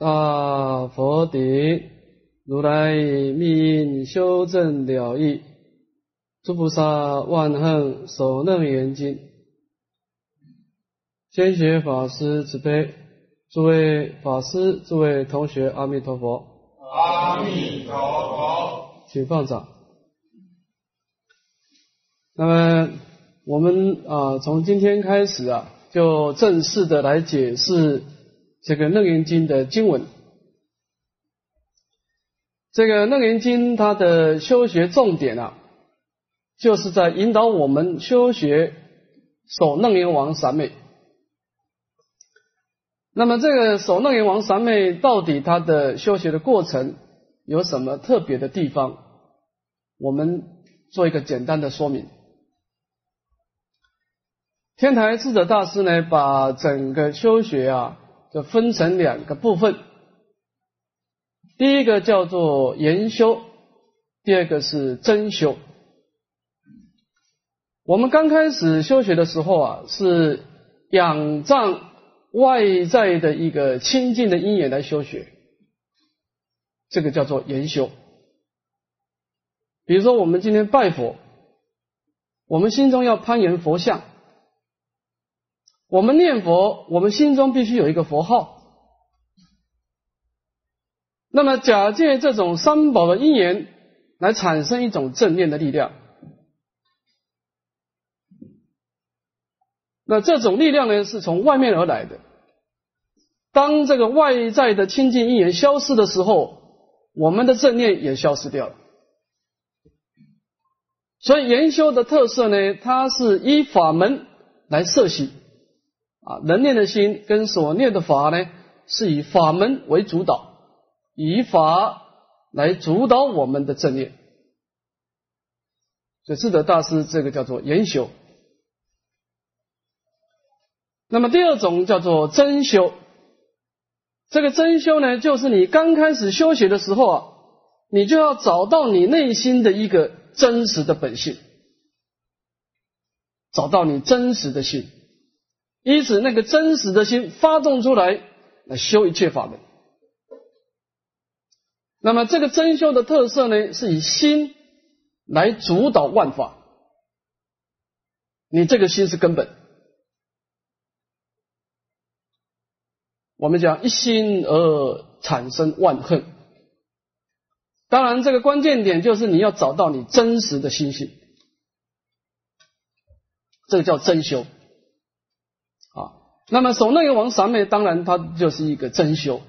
大佛顶，如来密印修正了义，诸菩萨万恨首楞严经。先学法师慈悲，诸位法师、诸位同学，阿弥陀佛。阿弥陀佛。请放掌。那么我们啊，从今天开始啊，就正式的来解释这个《楞严经》的经文。这个《楞严经》它的修学重点啊，就是在引导我们修学守楞严王三昧。那么这个守楞严王三昧到底它的修学的过程有什么特别的地方？我们做一个简单的说明。天台智者大师呢，把整个修学啊，就分成两个部分。第一个叫做研修，第二个是真修。我们刚开始修学的时候啊，是仰仗外在的一个清净的因缘来修学，这个叫做研修。比如说，我们今天拜佛，我们心中要攀岩佛像。我们念佛，我们心中必须有一个佛号。那么，假借这种三宝的因缘，来产生一种正念的力量。那这种力量呢，是从外面而来的。当这个外在的清净因缘消失的时候，我们的正念也消失掉了。所以，研修的特色呢，它是依法门来设习。啊，能念的心跟所念的法呢，是以法门为主导，以法来主导我们的正念。所以智德大师这个叫做研修。那么第二种叫做真修。这个真修呢，就是你刚开始修学的时候啊，你就要找到你内心的一个真实的本性，找到你真实的心。因此，那个真实的心发动出来，来修一切法门。那么，这个真修的特色呢，是以心来主导万法。你这个心是根本。我们讲一心而产生万恨。当然，这个关键点就是你要找到你真实的心性，这个叫真修。那么守楞严王三昧，当然它就是一个真修，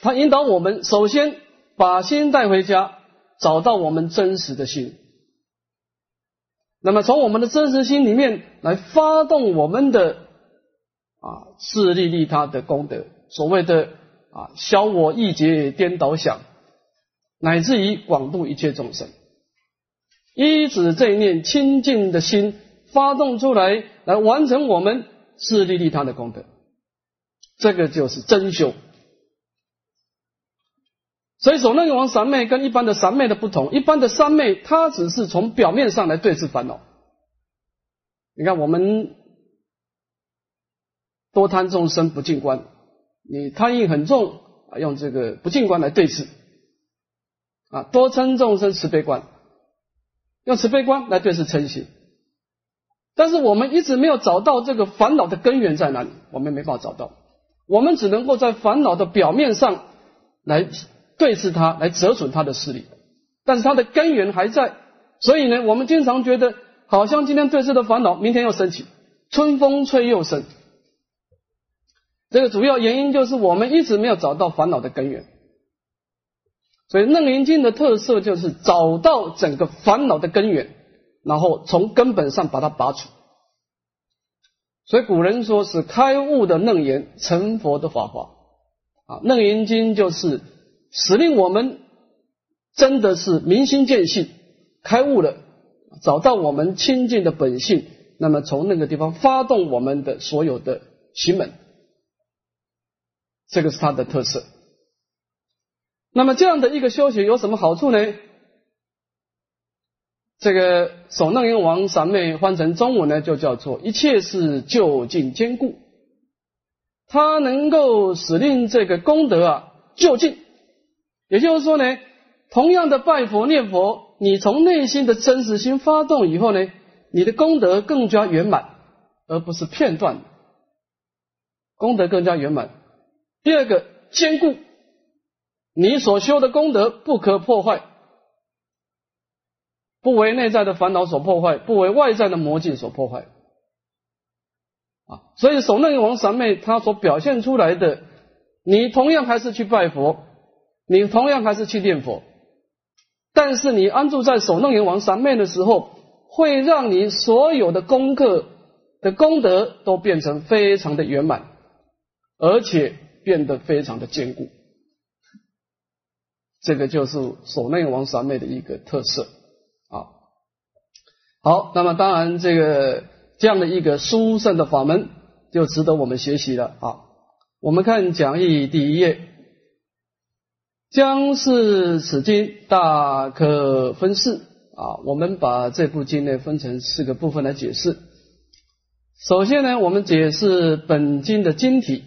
它引导我们首先把心带回家，找到我们真实的心。那么从我们的真实心里面来发动我们的啊自利利他的功德，所谓的啊消我意结颠倒想，乃至于广度一切众生，依止这一念清净的心发动出来，来完成我们。自利利他的功德，这个就是真修。所以说楞严王三昧跟一般的三昧的不同，一般的三昧它只是从表面上来对治烦恼。你看我们多贪众生不净观，你贪欲很重啊，用这个不净观来对治啊；多嗔众生慈悲观，用慈悲观来对治嗔心。但是我们一直没有找到这个烦恼的根源在哪里，我们没办法找到，我们只能够在烦恼的表面上来对峙它，来折损它的势力，但是它的根源还在，所以呢，我们经常觉得好像今天对峙的烦恼，明天又升起，春风吹又生。这个主要原因就是我们一直没有找到烦恼的根源，所以楞严经的特色就是找到整个烦恼的根源。然后从根本上把它拔除，所以古人说是开悟的楞严，成佛的法华啊。楞严经就是使令我们真的是明心见性，开悟了，找到我们清净的本性，那么从那个地方发动我们的所有的行门，这个是它的特色。那么这样的一个修行有什么好处呢？这个守楞严王三昧换成中文呢，就叫做一切是就近坚固。它能够使令这个功德啊就近。也就是说呢，同样的拜佛念佛，你从内心的真实心发动以后呢，你的功德更加圆满，而不是片段，功德更加圆满。第二个，坚固，你所修的功德不可破坏，不为内在的烦恼所破坏，不为外在的魔境所破坏。啊，所以守楞王三昧他所表现出来的，你同样还是去拜佛，你同样还是去念佛，但是你安住在守楞王三昧的时候，会让你所有的功课的功德都变成非常的圆满，而且变得非常的坚固。这个就是守楞王三昧的一个特色。好，那么当然这个。这样的一个殊胜的法门，就值得我们学习了啊！我们看讲义第一页，将是此经大可分四啊。我们把这部经呢分成四个部分来解释。首先呢，我们解释本经的经题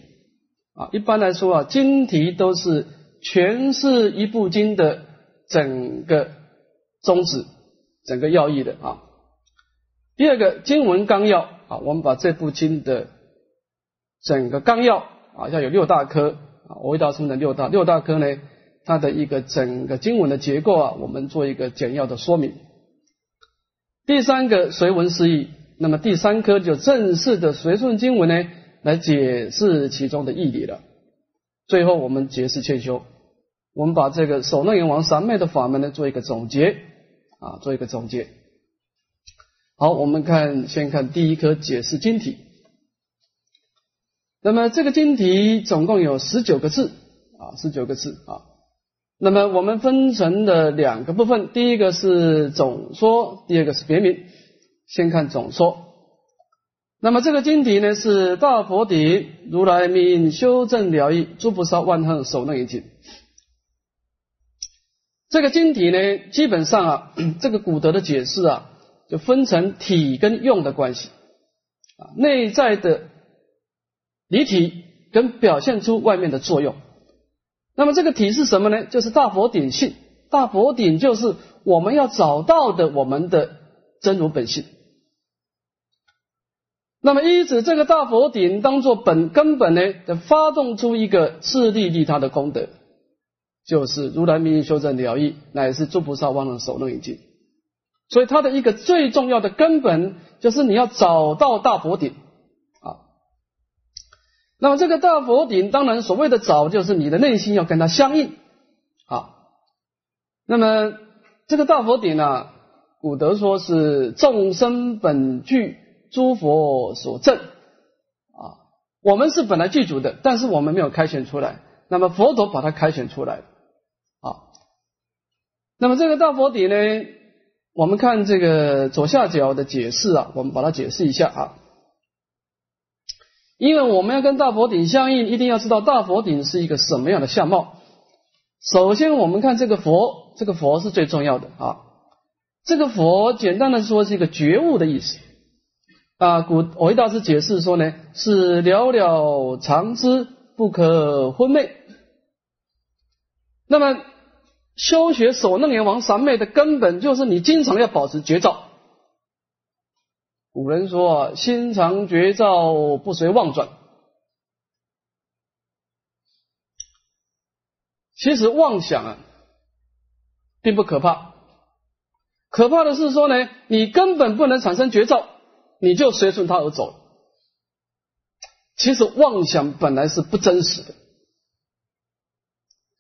啊。一般来说啊，经题都是诠释一部经的整个宗旨、整个要义的啊。第二个经文纲要啊，我们把这部经的整个纲要啊，要有六大科啊，我为大师的六大六大科呢，它的一个整个经文的结构啊，我们做一个简要的说明。第三个随文释义，那么第三科就正式的随顺经文呢，来解释其中的义理了。最后我们解释劝修，我们把这个首楞严王三昧的法门呢，做一个总结啊，做一个总结。好，我们看，先看第一颗解释晶体。那么这个晶体总共有十九个字啊，十九个字啊。那么我们分成了两个部分，第一个是总说，第二个是别名。先看总说。那么这个经题呢，是大佛顶如来名修正了义，诸菩萨万恨守楞严经。这个经题呢，基本上啊，这个古德的解释啊。就分成体跟用的关系啊，内在的离体跟表现出外面的作用。那么这个体是什么呢？就是大佛顶性。大佛顶就是我们要找到的我们的真如本性。那么依止这个大佛顶当做本根本呢，的发动出一个自利利他的功德，就是如来明修正了义，乃是诸菩萨忘了守楞严经。所以，它的一个最重要的根本就是你要找到大佛顶啊。那么，这个大佛顶，当然所谓的找，就是你的内心要跟它相应啊。那么，这个大佛顶呢，古德说是众生本具，诸佛所证啊。我们是本来具足的，但是我们没有开显出来。那么，佛陀把它开显出来啊。那么，这个大佛顶呢？我们看这个左下角的解释啊，我们把它解释一下啊。因为我们要跟大佛顶相应，一定要知道大佛顶是一个什么样的相貌。首先，我们看这个佛，这个佛是最重要的啊。这个佛简单的说是一个觉悟的意思啊。古维大师解释说呢，是寥寥常知，不可昏昧。那么。修学守楞严王三昧的根本就是你经常要保持觉照。古人说啊，心常觉照，不随妄转。其实妄想啊，并不可怕，可怕的是说呢，你根本不能产生觉照，你就随顺它而走。其实妄想本来是不真实的。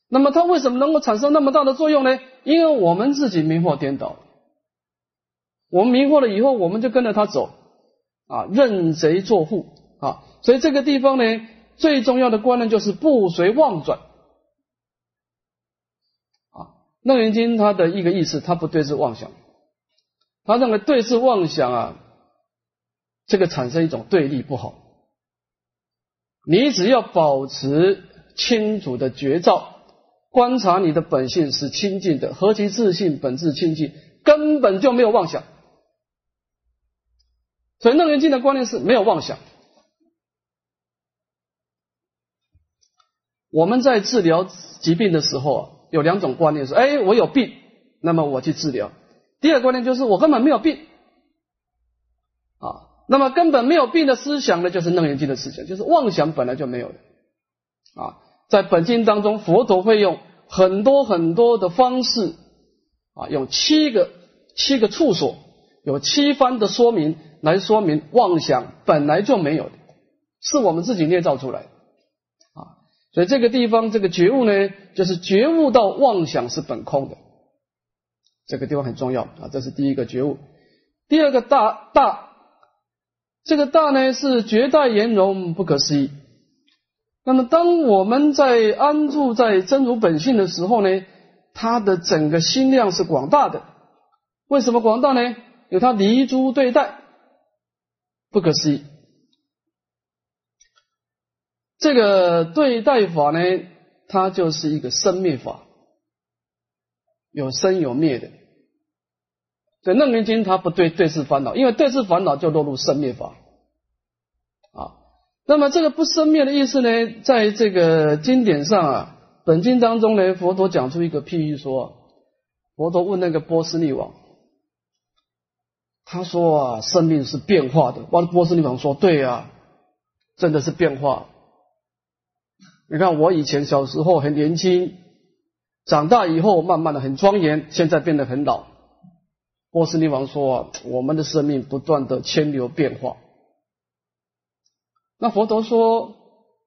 那么它为什么能够产生那么大的作用呢？因为我们自己迷惑颠倒，我们迷惑了以后，我们就跟着他走啊，认贼作父啊。所以这个地方呢，最重要的观念就是不随妄转啊。楞严经它的一个意思，它不对治妄想，他认为对治妄想啊，这个产生一种对立不好。你只要保持清楚的觉照。观察你的本性是清净的，何其自信，本质清净，根本就没有妄想。所以楞严经的观念是没有妄想我们在治疗疾病的时候啊，有两种观念：是，哎，我有病，那么我去治疗；第二个观念就是我根本没有病啊。那么根本没有病的思想呢，就是楞严经的思想，就是妄想本来就没有的啊。在本经当中，佛陀会用很多很多的方式啊，用七个七个处所，有七番的说明来说明妄想本来就没有的，是我们自己捏造出来的啊。所以这个地方这个觉悟呢，就是觉悟到妄想是本空的，这个地方很重要啊。这是第一个觉悟，第二个大大。这个大呢是绝代圆融，不可思议。那么当我们在安住在真如本性的时候呢，它的整个心量是广大的。为什么广大呢？有它离诸对待，不可思议。这个对待法呢，它就是一个生灭法，有生有灭的。所以楞严经它不对对治烦恼，因为对治烦恼就落入生灭法。那么这个不生灭的意思呢，在这个经典上啊，本经当中呢，佛陀讲出一个譬喻说，佛陀问那个波斯匿王，他说啊，生命是变化的。波波斯匿王说，对啊，真的是变化。你看我以前小时候很年轻，长大以后慢慢的很庄严，现在变得很老。波斯匿王说啊：“我们的生命不断的迁流变化。”那佛陀说：“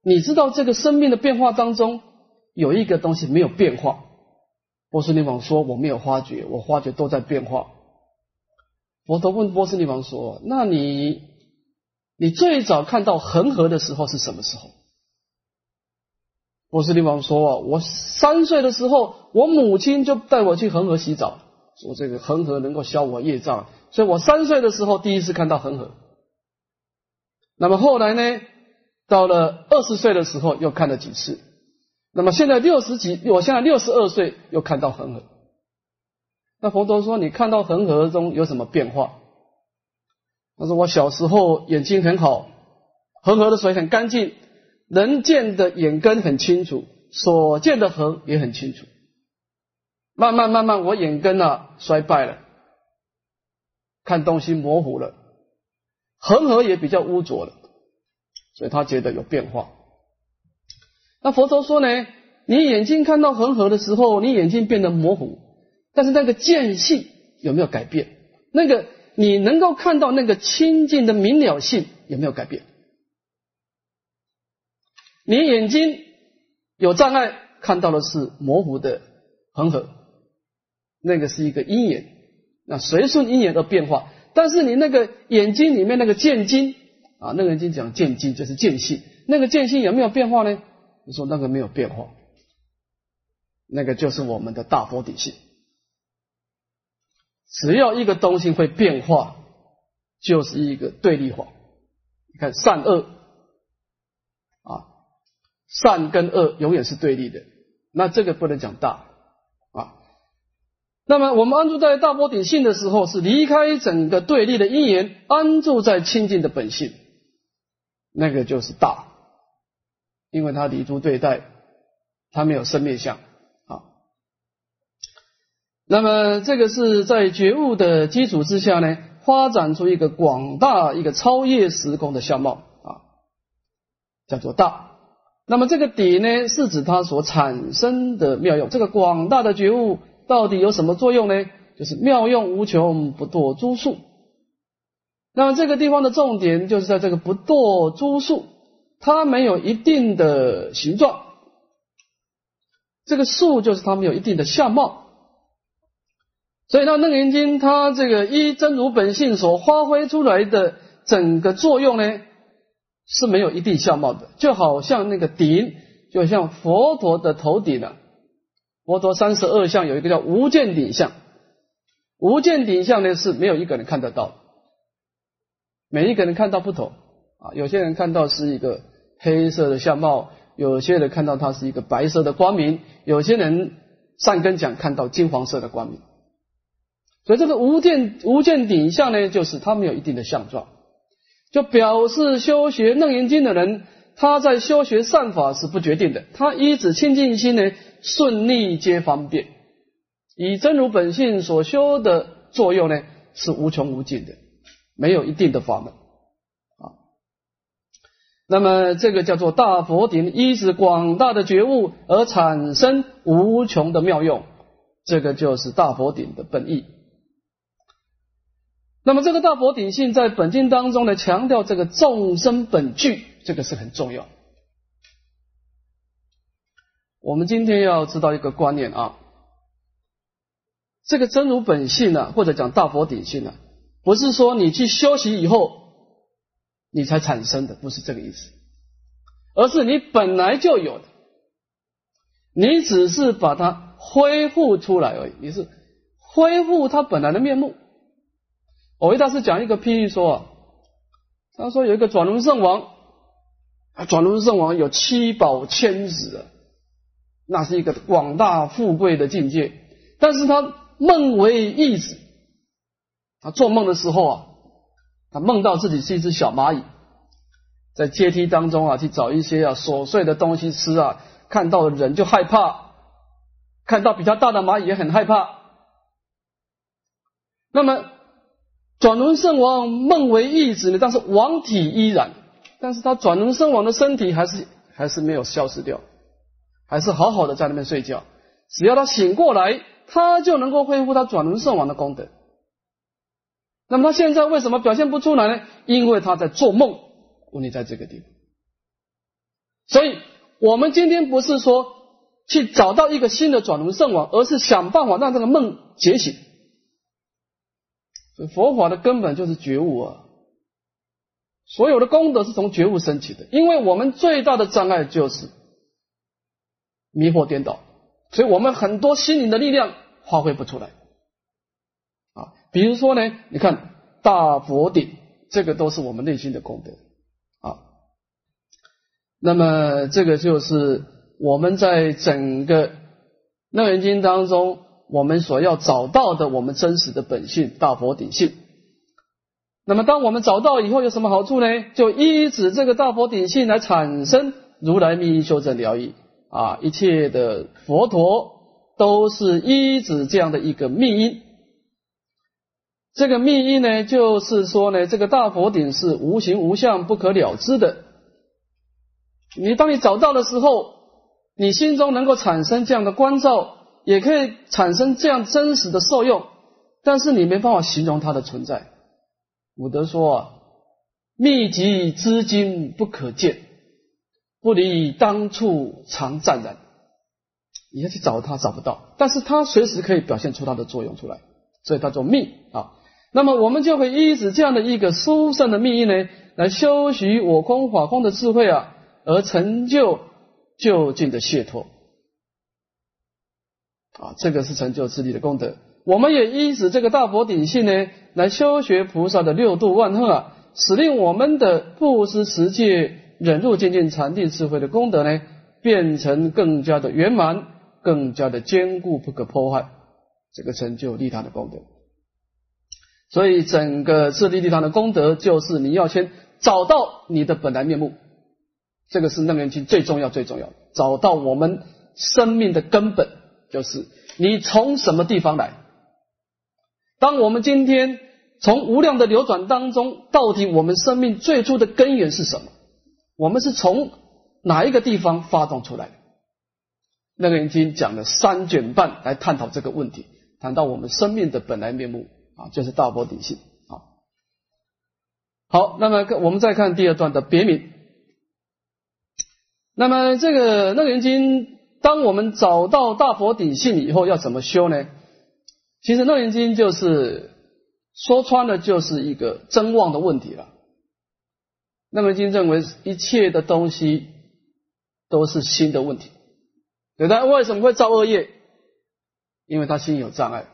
你知道这个生命的变化当中有一个东西没有变化？”波斯尼王说：“我没有发觉，我发觉都在变化。”佛陀问波斯尼王说：“那你你最早看到恒河的时候是什么时候？”波斯尼王说：“我三岁的时候，我母亲就带我去恒河洗澡。”说这个恒河能够消我业障，所以我三岁的时候第一次看到恒河。那么后来呢，到了二十岁的时候又看了几次。那么现在六十几，我现在六十二岁又看到恒河。那佛陀说：“你看到恒河中有什么变化？”他说：“我小时候眼睛很好，恒河的水很干净，能见的眼根很清楚，所见的河也很清楚。”慢慢慢慢，我眼根啊衰败了，看东西模糊了，恒河也比较污浊了，所以他觉得有变化。那佛陀说呢，你眼睛看到恒河的时候，你眼睛变得模糊，但是那个见性有没有改变？那个你能够看到那个清净的明了性有没有改变？你眼睛有障碍，看到的是模糊的恒河。那个是一个因缘，那随顺因缘而变化。但是你那个眼睛里面那个见金啊，那个人经讲见金就是见性，那个见性有没有变化呢？你说那个没有变化，那个就是我们的大佛底性。只要一个东西会变化，就是一个对立法。你看善恶啊，善跟恶永远是对立的，那这个不能讲大。那么我们安住在大波顶性的时候，是离开整个对立的因缘，安住在清净的本性，那个就是大，因为它离诸对待，它没有生灭相啊。那么这个是在觉悟的基础之下呢，发展出一个广大、一个超越时空的相貌啊，叫做大。那么这个底呢，是指它所产生的妙用，这个广大的觉悟。到底有什么作用呢？就是妙用无穷，不堕诸数。那么这个地方的重点就是在这个不堕诸数，它没有一定的形状，这个数就是它没有一定的相貌。所以那楞严经它这个依真如本性所发挥出来的整个作用呢，是没有一定相貌的，就好像那个顶，就像佛陀的头顶啊。佛陀三十二相有一个叫无见顶相，无见顶相呢是没有一个人看得到，每一个人看到不同。啊，有些人看到是一个黑色的相貌，有些人看到它是一个白色的光明，有些人善根讲看到金黄色的光明，所以这个无见无见顶相呢，就是它没有一定的相状，就表示修学楞严经的人，他在修学善法是不决定的，他依止清净心呢，顺逆皆方便。以真如本性所修的作用呢，是无穷无尽的，没有一定的法门啊。那么这个叫做大佛顶，依止广大的觉悟而产生无穷的妙用，这个就是大佛顶的本意。那么这个大佛顶性在本经当中呢，强调这个众生本具，这个是很重要。我们今天要知道一个观念啊，这个真如本性呢，或者讲大佛顶性呢，不是说你去修习以后你才产生的，不是这个意思，而是你本来就有的，你只是把它恢复出来而已，你是恢复它本来的面目。我为大师讲一个譬喻说啊，他说有一个转轮圣王，转轮圣王有七宝千子，那是一个广大富贵的境界。但是他梦为义子，他做梦的时候啊，他梦到自己是一只小蚂蚁，在阶梯当中啊去找一些啊琐碎的东西吃啊，看到的人就害怕，看到比较大的蚂蚁也很害怕。那么。转轮圣王梦为义子呢，但是王体依然，但是他转轮圣王的身体还是还是没有消失掉，还是好好的在那边睡觉。只要他醒过来，他就能够恢复他转轮圣王的功德。那么他现在为什么表现不出来呢？因为他在做梦，问题在这个地方。所以我们今天不是说去找到一个新的转轮圣王，而是想办法让这个梦觉醒。佛法的根本就是觉悟啊！所有的功德是从觉悟升起的，因为我们最大的障碍就是迷惑颠倒，所以我们很多心灵的力量发挥不出来啊。比如说呢，你看大佛顶，这个都是我们内心的功德啊。那么这个就是我们在整个《楞严经》当中。我们所要找到的，我们真实的本性大佛顶性。那么，当我们找到以后，有什么好处呢？就依止这个大佛顶性来产生如来密因修正疗愈啊！一切的佛陀都是依止这样的一个密因。这个密因呢，就是说呢，这个大佛顶是无形无相、不可了知的。你当你找到的时候，你心中能够产生这样的关照。也可以产生这样真实的受用，但是你没办法形容它的存在。古德说啊，秘籍资金不可见，不离当处常湛然。你要去找它找不到，但是它随时可以表现出它的作用出来，所以它叫密啊。那么我们就会依止这样的一个殊胜的密意呢，来修习我空法空的智慧啊，而成就就近的解脱。啊，这个是成就自利的功德。我们也依止这个大佛顶性呢，来修学菩萨的六度万恨啊，使令我们的布施持戒、忍辱渐渐禅定智慧的功德呢，变成更加的圆满，更加的坚固，不可破坏。这个成就利他的功德。所以，整个自利利他的功德，就是你要先找到你的本来面目。这个是楞严经最重要、最重要的，找到我们生命的根本。就是你从什么地方来？当我们今天从无量的流转当中，到底我们生命最初的根源是什么？我们是从哪一个地方发动出来的？那个已经讲了三卷半来探讨这个问题，谈到我们生命的本来面目啊，就是大波底性啊。好，那么我们再看第二段的别名。那么这个那个人经。当我们找到大佛底性以后，要怎么修呢？其实《楞严经》就是说穿了，就是一个真妄的问题了。《楞严经》认为一切的东西都是心的问题，对他？为什么会造恶业？因为他心有障碍，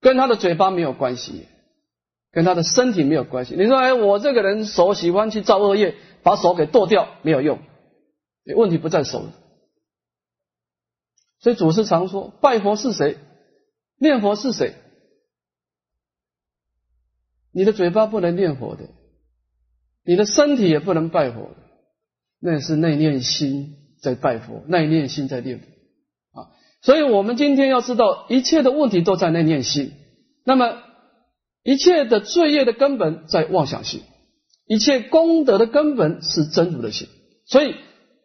跟他的嘴巴没有关系，跟他的身体没有关系。你说，哎，我这个人手喜欢去造恶业，把手给剁掉没有用，问题不在手。所以祖师常说：拜佛是谁？念佛是谁？你的嘴巴不能念佛的，你的身体也不能拜佛的，那是内念心在拜佛，内念心在念佛啊。所以，我们今天要知道，一切的问题都在内念心。那么，一切的罪业的根本在妄想心，一切功德的根本是真如的心。所以，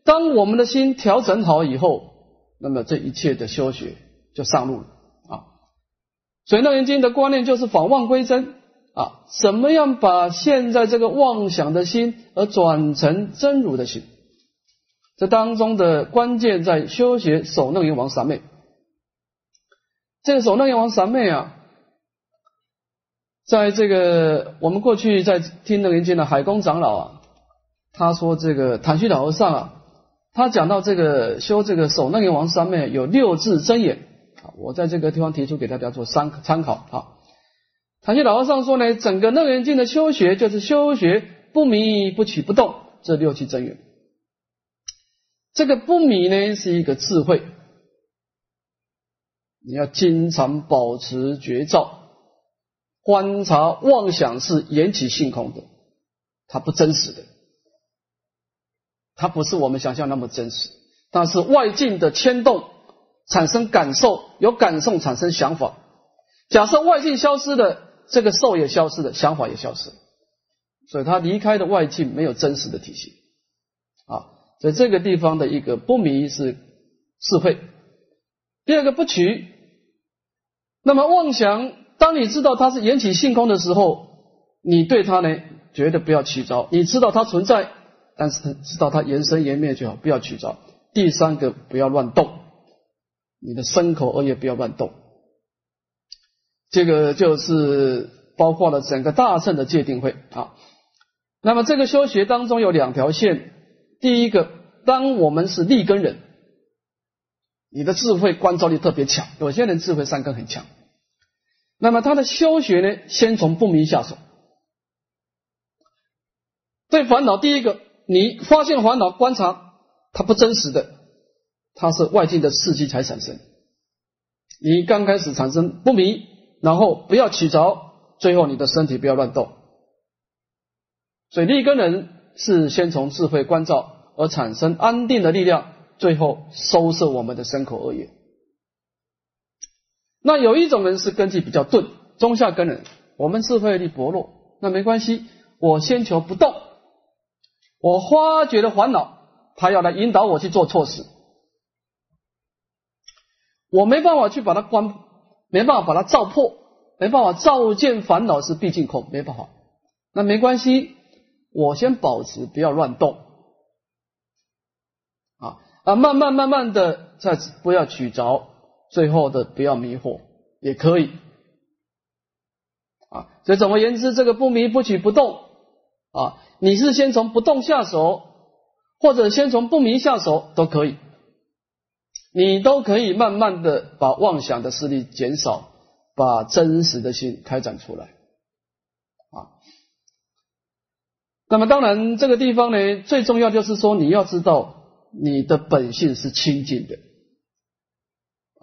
当我们的心调整好以后，那么这一切的修学就上路了。所以，楞严经的观念就是反妄归真啊。怎么样把现在这个妄想的心而转成真如的心？这当中的关键在修学守楞严王三昧。这个守楞严王三昧啊。在这个我们过去在听楞严经的海公长老啊，他说这个坦虚老和尚啊，他讲到这个修这个守楞严王三昧有六字真言啊，我在这个地方提出给大家做参参考啊。坦虚老和尚说呢，整个楞严经的修学就是修学不迷不取不动这六句真言。这个不迷呢是一个智慧，你要经常保持觉照。观察妄想是缘起性空的，它不真实的，它不是我们想象那么真实。但是外境的牵动产生感受，有感受产生想法。假设外境消失了，这个受也消失了，想法也消失了，所以他离开的外境没有真实的体系啊。在这个地方的一个不迷是智慧，第二个不取，那么妄想。当你知道它是缘起性空的时候，你对它呢绝对不要取着。你知道它存在，但是知道它缘生缘灭就好，不要取着。第三个，不要乱动，你的身口恶业不要乱动。这个就是包括了整个大圣的界定会啊。那么这个修学当中有两条线，第一个，当我们是立根人，你的智慧观照力特别强，有些人智慧三根很强。那么他的修学呢，先从不明下手。对烦恼，第一个，你发现烦恼，观察它不真实的，它是外境的刺激才产生。你刚开始产生不明，然后不要起着，最后你的身体不要乱动。所以立根人是先从智慧关照而产生安定的力量，最后收摄我们的身口恶业。那有一种人是根基比较钝，中下根人，我们智慧力薄弱，那没关系，我先求不动，我发觉了烦恼，他要来引导我去做错事，我没办法去把它关，没办法把它照破，没办法照见烦恼是毕竟空，没办法，那没关系，我先保持不要乱动，啊啊，慢慢慢慢的再不要取着。最后的不要迷惑也可以。啊，所以总而言之，这个不迷不取不动？啊，你是先从不动下手，或者先从不迷下手都可以，你都可以慢慢的把妄想的势力减少，把真实的心开展出来啊。那么当然这个地方呢，最重要就是说你要知道你的本性是清净的。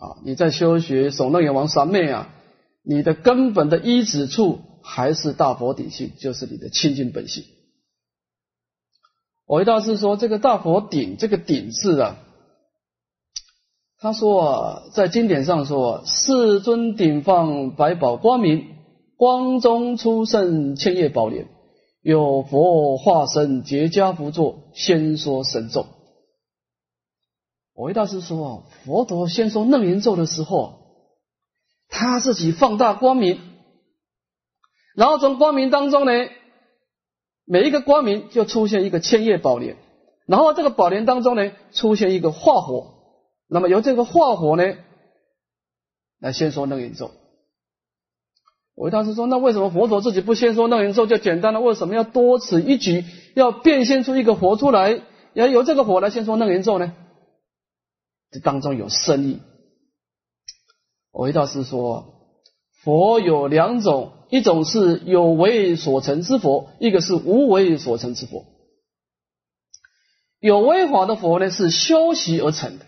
啊，你在修学守楞严王三昧啊，你的根本的依止处还是大佛底性，就是你的清净本性。我一大师说，这个大佛顶这个顶字啊，他说啊，在经典上说，世尊顶放百宝光明，光中出圣千叶宝莲，有佛化身结跏趺坐，先说神咒。我一大师说，啊佛陀先说楞严咒的时候，他自己放大光明，然后从光明当中呢，每一个光明就出现一个千叶宝莲，然后这个宝莲当中呢，出现一个化火，那么由这个化火呢，来先说楞严咒。我一大师说，那为什么佛陀自己不先说楞严咒就简单了？为什么要多此一举，要变现出一个火出来，要由这个火来先说楞严咒呢？这当中有深意。我一大师说，佛有两种，一种是有为所成之佛，一个是无为所成之佛。有为法的佛呢，是修习而成的。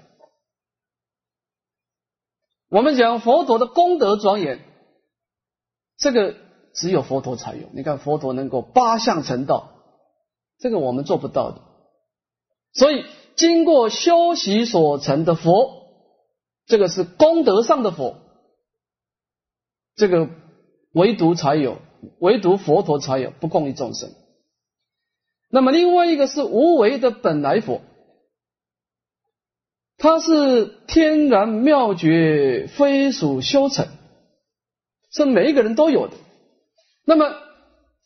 我们讲佛陀的功德庄严，这个只有佛陀才有。你看佛陀能够八相成道，这个我们做不到的。所以经过修习所成的佛，这个是功德上的佛，这个唯独才有，唯独佛陀才有，不供于众生。那么另外一个是无为的本来佛，它是天然妙觉，非属修成，是每一个人都有的。那么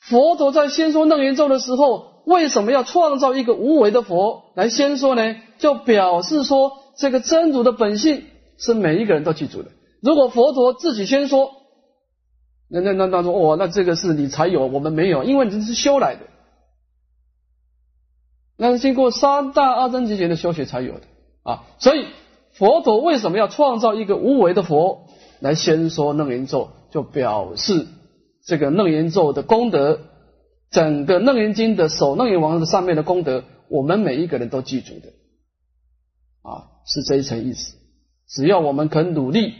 佛陀在先说楞严咒的时候，为什么要创造一个无为的佛来先说呢？就表示说，这个真如的本性是每一个人都记住的。如果佛陀自己先说，那那那那说哦，那这个是你才有，我们没有，因为你是修来的。那是经过三大阿僧祇劫的修学才有的啊，所以佛陀为什么要创造一个无为的佛来先说楞严咒，就表示这个楞严咒的功德，整个楞严经的首楞严王的上面的功德，我们每一个人都记住的啊，是这一层意思。只要我们肯努力，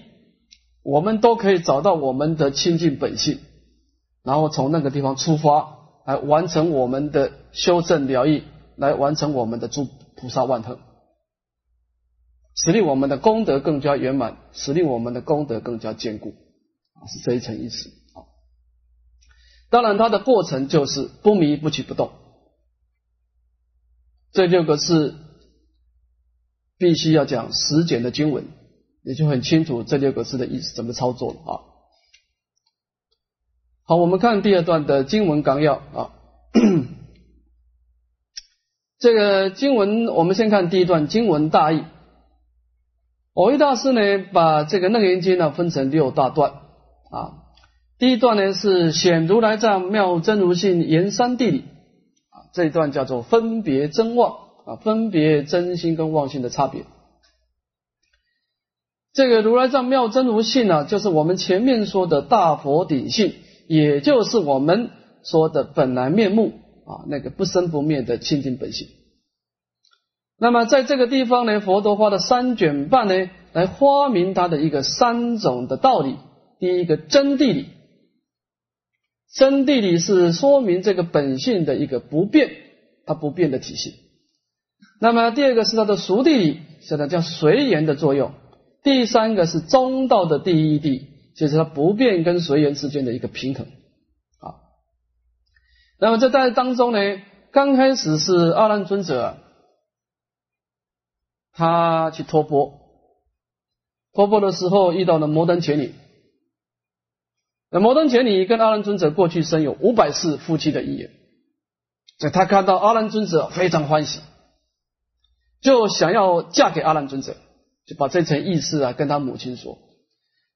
我们都可以找到我们的清净本性，然后从那个地方出发来完成我们的修正疗愈。来完成我们的诸菩萨万恒，使令我们的功德更加圆满，使令我们的功德更加坚固，啊，是这一层意思啊。当然，它的过程就是不迷不取不动，这六个是必须要讲实简的经文，也就很清楚这六个字的意思怎么操作了啊。好，我们看第二段的经文纲要啊。这个经文，我们先看第一段经文大意。偶一大师呢，把这个楞严经呢分成六大段啊。第一段呢是显如来藏妙真如性言三谛理啊，这一段叫做分别真妄啊，分别真心跟妄心的差别。这个如来藏妙真如性呢，就是我们前面说的大佛顶性，也就是我们说的本来面目。啊，那个不生不灭的清净本性。那么在这个地方呢，佛陀花了三卷半呢，来发明他的一个三种的道理。第一个真谛理，真谛理是说明这个本性的一个不变，它不变的体系。那么第二个是它的熟谛理，现在叫随缘的作用。第三个是中道的第一谛，就是它不变跟随缘之间的一个平衡。啊那么这在当中呢，刚开始是阿难尊者，他去托钵，托钵的时候遇到了摩登伽女，那摩登伽女跟阿兰尊者过去生有五百世夫妻的姻缘，所以他看到阿兰尊者非常欢喜，就想要嫁给阿兰尊者，就把这层意思啊跟他母亲说，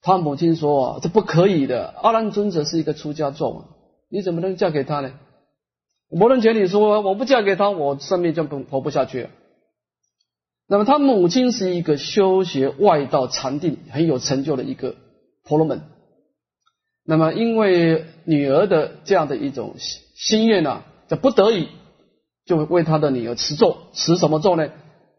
他母亲说啊这不可以的，阿兰尊者是一个出家众啊，你怎么能嫁给他呢？摩登伽女说：“我不嫁给他，我生命就不活不下去了。”那么他母亲是一个修学外道禅定很有成就的一个婆罗门。那么因为女儿的这样的一种心愿呢，这不得已就为他的女儿持咒，持什么咒呢？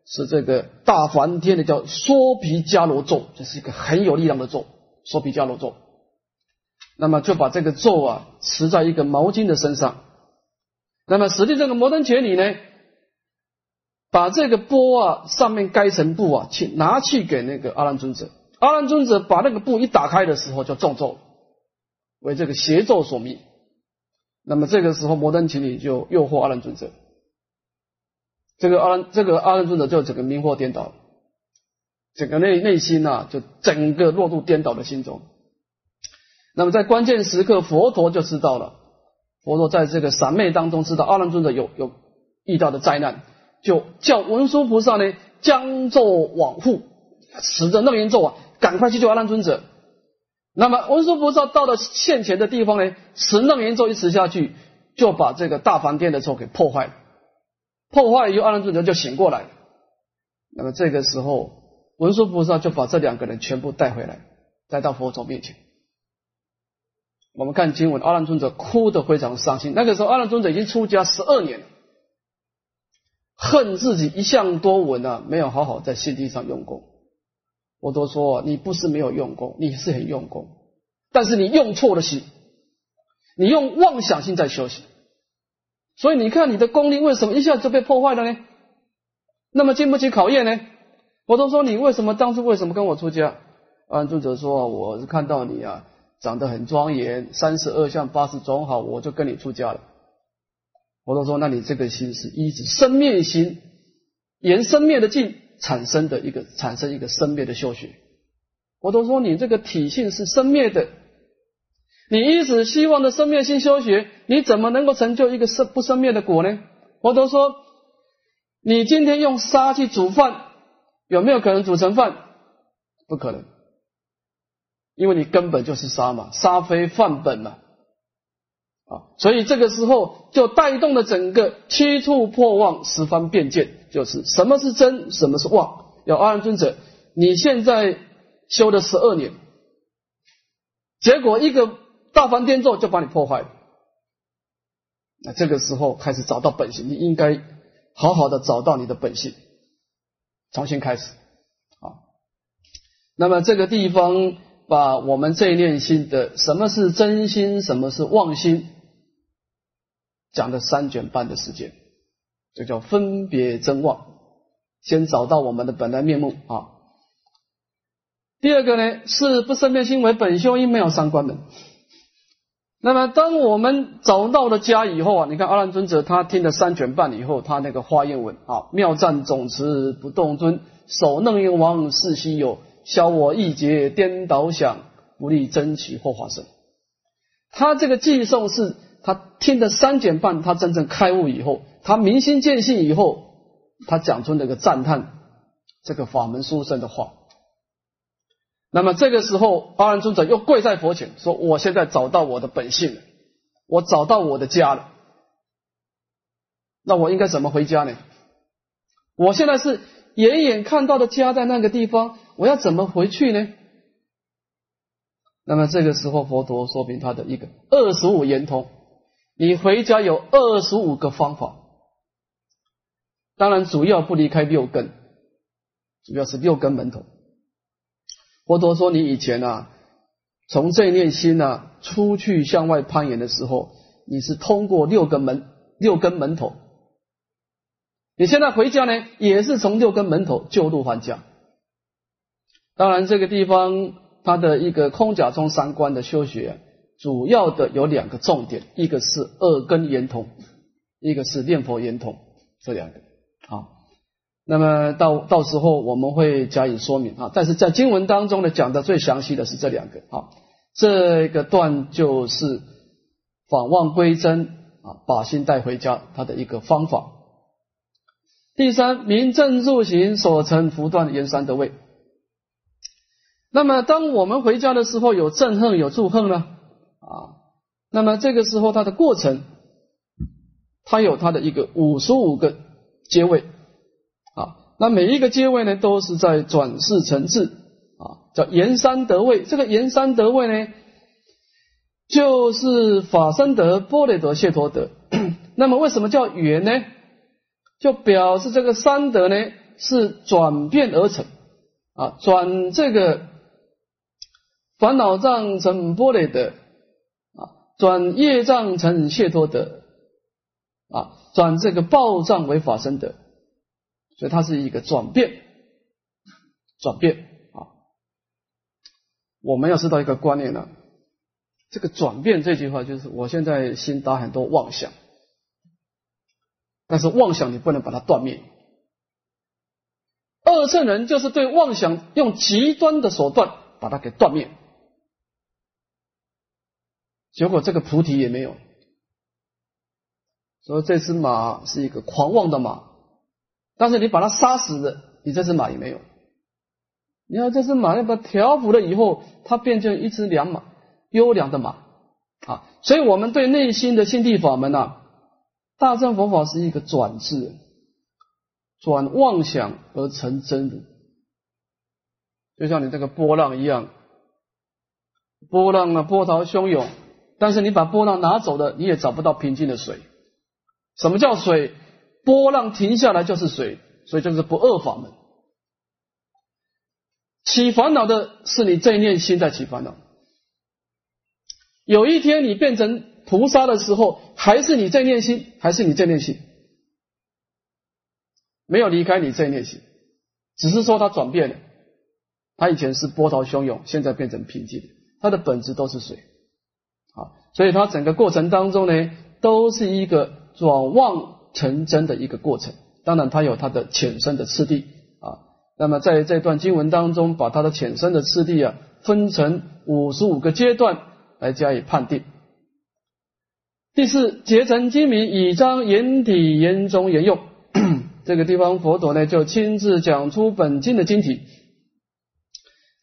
是这个大梵天的叫梭皮迦罗咒，这是一个很有力量的咒，梭皮迦罗咒。那么就把这个咒啊持在一个毛巾的身上。那么，实际这个摩登伽女呢，把这个钵啊上面盖层布啊，去拿去给那个阿兰尊者。阿兰尊者把那个布一打开的时候，就中咒，为这个邪咒所迷。那么这个时候，摩登伽女就诱惑阿兰尊者，这个阿兰这个阿兰尊者就整个迷惑颠倒，整个内内心呐，就整个落入颠倒的心中。那么在关键时刻，佛陀就知道了。佛陀在这个三昧当中知道阿兰尊者有有遇到的灾难，就叫文殊菩萨呢将咒往复，持着楞严咒啊，赶快去救阿难尊者。那么文殊菩萨到了现前的地方呢，持楞严咒一持下去，就把这个大梵天的咒给破坏了。破坏以后，阿难尊者就醒过来。那么这个时候，文殊菩萨就把这两个人全部带回来，带到佛陀面前。我们看经文，阿难尊者哭得非常伤心。那个时候，阿难尊者已经出家十二年了，恨自己一向多闻啊，没有好好在心地上用功。我都说你不是没有用功，你是很用功，但是你用错了心，你用妄想心在修行。所以你看你的功力为什么一下就被破坏了呢？那么经不起考验呢？我都说你为什么当初为什么跟我出家？安住者说：“我是看到你啊，长得很庄严，三十二相八十种好，我就跟你出家了。”我都说：“那你这个心是依止生灭心，沿生灭的境产生的一个产生一个生灭的修学。”我都说你这个体性是生灭的。你一直希望的生灭性修学，你怎么能够成就一个生不生灭的果呢？我都说，你今天用沙去煮饭，有没有可能煮成饭？不可能，因为你根本就是沙嘛，沙非饭本嘛，啊，所以这个时候就带动了整个七处破妄十方变见，就是什么是真，什么是妄。有阿难尊者，你现在修了十二年，结果一个。大梵天咒就把你破坏了，那这个时候开始找到本性，你应该好好的找到你的本性，重新开始啊。那么这个地方把我们这一念心的什么是真心，什么是妄心，讲了三卷半的时间，这叫分别真妄，先找到我们的本来面目啊。第二个呢是不生灭心为本修因没有三观门。那么，当我们找到了家以后啊，你看阿难尊者他听了三卷半以后，他那个花言文啊，妙赞总持不动尊，守楞严王世稀有，消我一劫颠倒想，不利真起或化身。他这个寄送是他听的三卷半，他真正开悟以后，他明心见性以后，他讲出那个赞叹这个法门殊胜的话。那么这个时候，阿难尊者又跪在佛前说：“我现在找到我的本性了，我找到我的家了。那我应该怎么回家呢？我现在是远远看到的家在那个地方，我要怎么回去呢？”那么这个时候，佛陀说明他的一个二十五圆通，你回家有二十五个方法。当然，主要不离开六根，主要是六根门头。佛陀说：“你以前啊，从这念心呢出去向外攀岩的时候，你是通过六根门、六根门头。你现在回家呢，也是从六根门头就路还家。当然，这个地方它的一个空假中三观的修学，主要的有两个重点，一个是二根圆通，一个是念佛圆通，这两个啊。”那么到到时候我们会加以说明啊，但是在经文当中呢，讲的最详细的是这两个啊，这个段就是访望归真啊，把心带回家，它的一个方法。第三，明正入行所成福断言三得位。那么当我们回家的时候，有憎恨有祝恨呢啊，那么这个时候它的过程，它有它的一个五十五个阶位啊。那每一个阶位呢，都是在转世成智啊，叫言三得位。这个言三得位呢，就是法身德、波雷德、谢陀德。那么为什么叫圆呢？就表示这个三德呢是转变而成啊，转这个烦恼障成波雷德，转业障成谢陀德啊，转这个报障为法身德。所以它是一个转变，转变啊！我们要知道一个观念呢，这个转变这句话就是我现在心打很多妄想，但是妄想你不能把它断灭。二圣人就是对妄想用极端的手段把它给断灭，结果这个菩提也没有。所以这只马是一个狂妄的马。但是你把它杀死了，你这只马也没有。你看这只马要把它调服了以后，它变成一只良马，优良的马啊。所以我们对内心的心地法门呐，大乘佛法是一个转智，转妄想而成真如，就像你这个波浪一样，波浪啊波涛汹涌，但是你把波浪拿走了，你也找不到平静的水。什么叫水？波浪停下来就是水，所以就是不二法门。起烦恼的是你这一念心在起烦恼。有一天你变成菩萨的时候，还是你这念心，还是你这念心。没有离开你这念心，只是说它转变了。它以前是波涛汹涌，现在变成平静，它的本质都是水。啊，所以它整个过程当中呢，都是一个转妄成真的一个过程。当然，它有它的浅深的次第啊。那么在这段经文当中，把它的浅深的次第啊，分成五十五个阶段来加以判定。第四，结成精明，以彰言体，言中言用。这个地方佛陀呢，就亲自讲出本经的经体，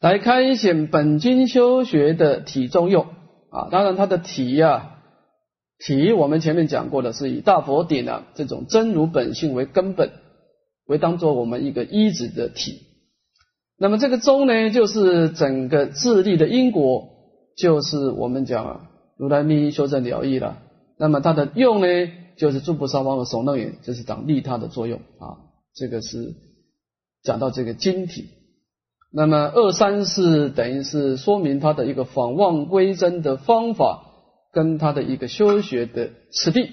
来开显本经修学的体中用啊。当然，它的体呀，体我们前面讲过的是以大佛顶啊这种真如本性为根本，为当做我们一个依止的体。那么这个中呢，就是整个自力的因果，就是我们讲啊，如来密修正了义了。那么它的用呢，就是诸菩萨王的手能眼，就是当利他的作用啊。这个是讲到这个晶体。那么二三四等于是说明他的一个访望归真的方法，跟他的一个修学的次第。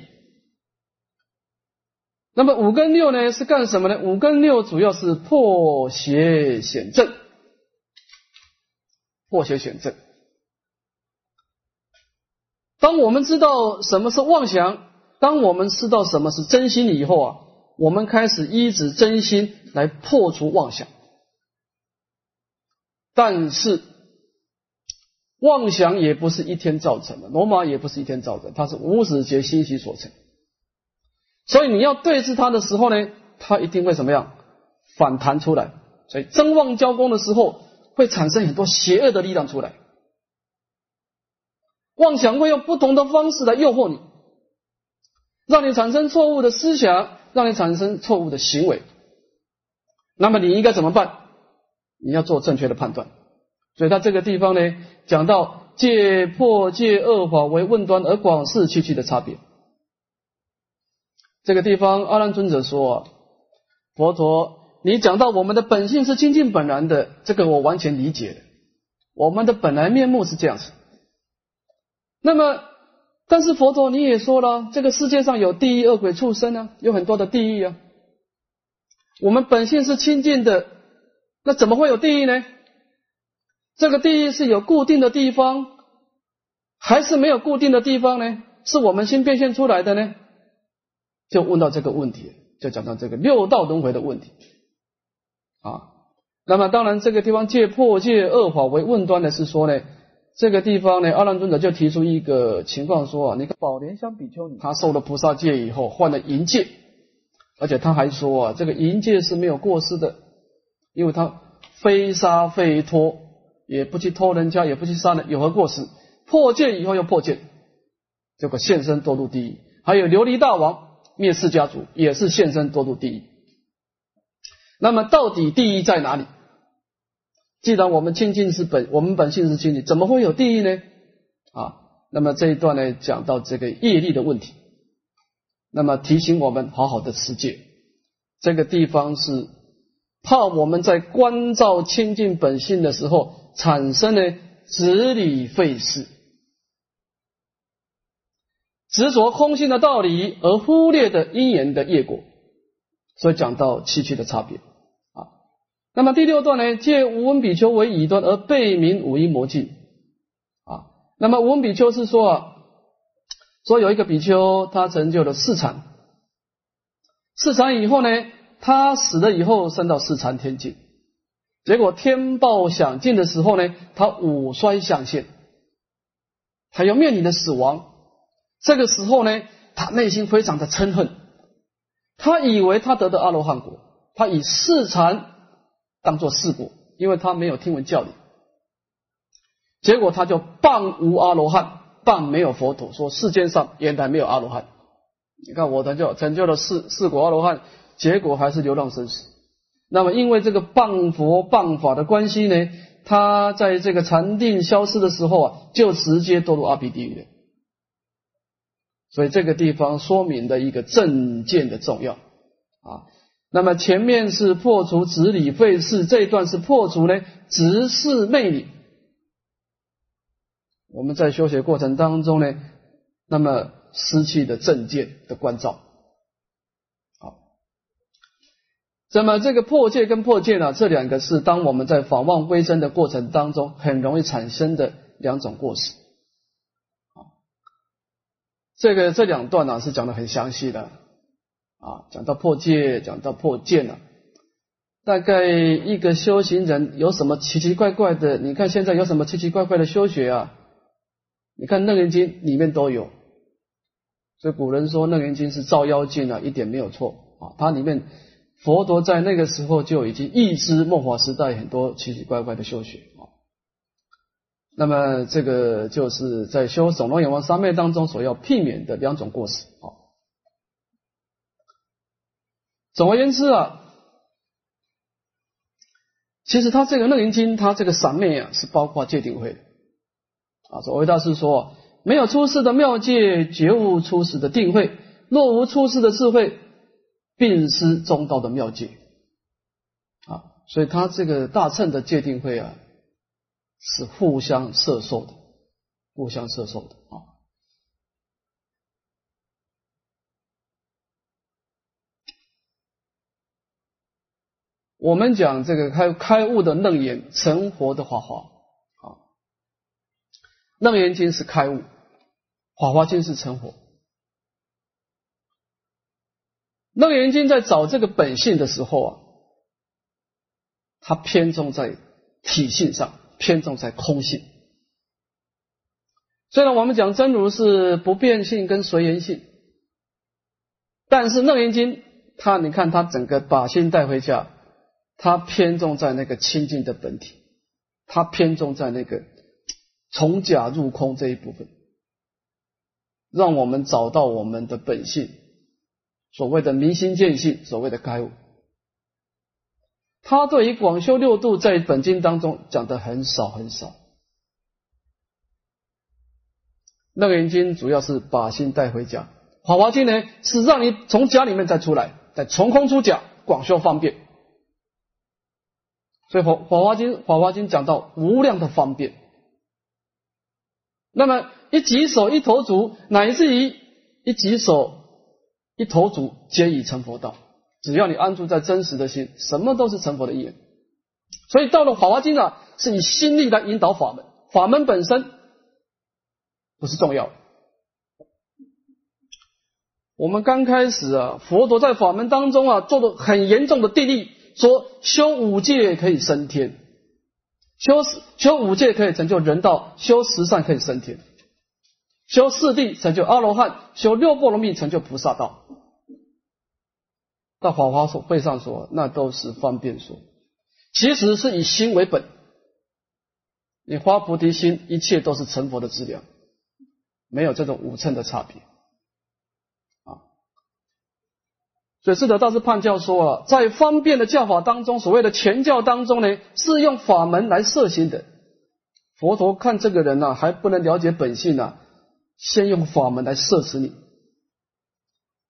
那么五跟六呢是干什么呢？五跟六主要是破邪显正，破邪显正。当我们知道什么是妄想，当我们知道什么是真心以后啊，我们开始依止真心来破除妄想。但是妄想也不是一天造成的，罗马也不是一天造成，它是无始劫心习所成。所以你要对峙它的时候呢，它一定会怎么样反弹出来。所以真妄交攻的时候，会产生很多邪恶的力量出来。妄想会用不同的方式来诱惑你，让你产生错误的思想，让你产生错误的行为。那么你应该怎么办？你要做正确的判断。所以他这个地方呢，讲到借破戒恶法为问端而广示区区的差别。这个地方阿难尊者说：“佛陀，你讲到我们的本性是清净本然的，这个我完全理解。我们的本来面目是这样子。”那么，但是佛陀你也说了，这个世界上有地狱、恶鬼、畜生啊，有很多的地狱啊。我们本性是清净的，那怎么会有地狱呢？这个地狱是有固定的地方，还是没有固定的地方呢？是我们先变现出来的呢？就问到这个问题，就讲到这个六道轮回的问题啊。那么当然，这个地方借破戒恶法为问端的是说呢。这个地方呢，阿难尊者就提出一个情况说啊，你看宝莲香比丘尼，他受了菩萨戒以后换了银戒，而且他还说啊，这个银戒是没有过失的，因为他非杀非脱，也不去偷人家，也不去杀人，有何过失？破戒以后又破戒，这个现身堕入地狱。还有琉璃大王灭世家族，也是现身堕入地狱。那么到底地狱在哪里？既然我们清净是本，我们本性是清净，怎么会有地狱呢？啊，那么这一段呢，讲到这个业力的问题，那么提醒我们好好的持戒。这个地方是怕我们在关照清净本性的时候，产生呢执理废事，执着空性的道理，而忽略的因缘的业果，所以讲到七七的差别啊。那么第六段呢，借无闻比丘为乙端而背名五阴魔镜啊。那么无闻比丘是说啊，说有一个比丘他成就了四禅，四禅以后呢，他死了以后升到四禅天境，结果天报享尽的时候呢，他五衰相现，他要面临的死亡。这个时候呢，他内心非常的嗔恨，他以为他得的阿罗汉果，他以四禅。当做事故，因为他没有听闻教理，结果他就半无阿罗汉，半没有佛陀，说世间上原来没有阿罗汉。你看我成就成就了四四果阿罗汉，结果还是流浪生死。那么因为这个谤佛谤法的关系呢，他在这个禅定消失的时候啊，就直接堕入阿鼻地狱了。所以这个地方说明的一个正见的重要啊。那么前面是破除执理废事，这一段是破除呢执事昧理。我们在修学过程当中呢，那么失去的正见的关照。好，那么这个破戒跟破戒呢，这两个是当我们在访望归真的过程当中很容易产生的两种过失。这个这两段呢是讲的很详细的啊，讲到破戒，讲到破戒呢。大概一个修行人有什么奇奇怪怪的？你看现在有什么奇奇怪怪的修学啊？你看《楞严经》里面都有。所以古人说《楞严经》是照妖镜啊，一点没有错啊。它里面佛陀在那个时候就已经预知末法时代很多奇奇怪怪的修学啊。那么这个就是在修总罗眼王三昧当中所要避免的两种过失啊。总而言之啊，其实他这个《楞严经》他这个三昧啊是包括戒定慧的啊。所谓大师说。没有出世的妙界，绝无出世的定慧。若无出世的智慧，并失中道的妙界。啊，所以他这个大乘的界定慧啊，是互相摄受的，互相摄受的啊。我们讲这个开开悟的楞严，成佛的法华啊，楞严经是开悟。法华经是成佛，楞严经在找这个本性的时候啊，它偏重在体性上，偏重在空性。虽然我们讲真如是不变性跟随缘性，但是楞严经它，你看它整个把心带回家，它偏重在那个清净的本体，它偏重在那个从假入空这一部分。让我们找到我们的本性，所谓的明心见性，所谓的开悟。他对于广修六度在本经当中讲的很少很少。楞严经主要是把心带回家，法华经呢是让你从家里面再出来，再从空出假，广修方便。所以法法华经法华经讲到无量的方便。那么。一举手一投足，乃至于一举手一投足，皆已成佛道。只要你安住在真实的心，什么都是成佛的因。所以到了《法华经》啊，是以心力来引导法门，法门本身不是重要的。我们刚开始啊，佛陀在法门当中啊，做的很严重的定义，说修五戒可以升天，修修五戒可以成就人道，修十善可以升天。修四谛成就阿罗汉，修六波罗蜜成就菩萨道。到法华所会上说，那都是方便说，其实是以心为本。你发菩提心，一切都是成佛的资粮，没有这种五乘的差别啊。所以智德大师判教说了，在方便的教法当中，所谓的前教当中呢，是用法门来摄心的。佛陀看这个人呢，还不能了解本性呢。先用法门来摄持你，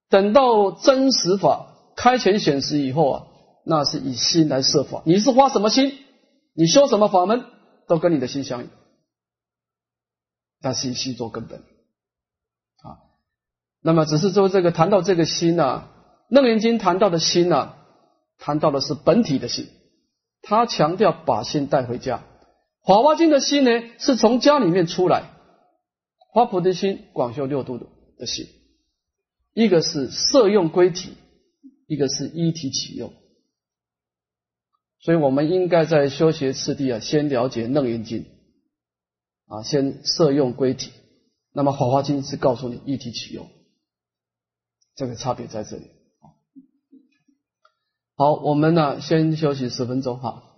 等到真实法开前显实以后啊，那是以心来设法。你是花什么心，你修什么法门，都跟你的心相应。但是以心做根本啊。那么只是说这个谈到这个心呢，《楞严经》谈到的心呢，谈到的是本体的心，他强调把心带回家。《法华经》的心呢，是从家里面出来。发菩提心，广修六度的心，一个是摄用归体，一个是一体启用。所以，我们应该在修学次第啊，先了解楞严经啊，先摄用归体。那么，法华经是告诉你一体启用，这个差别在这里。好，我们呢先休息十分钟哈。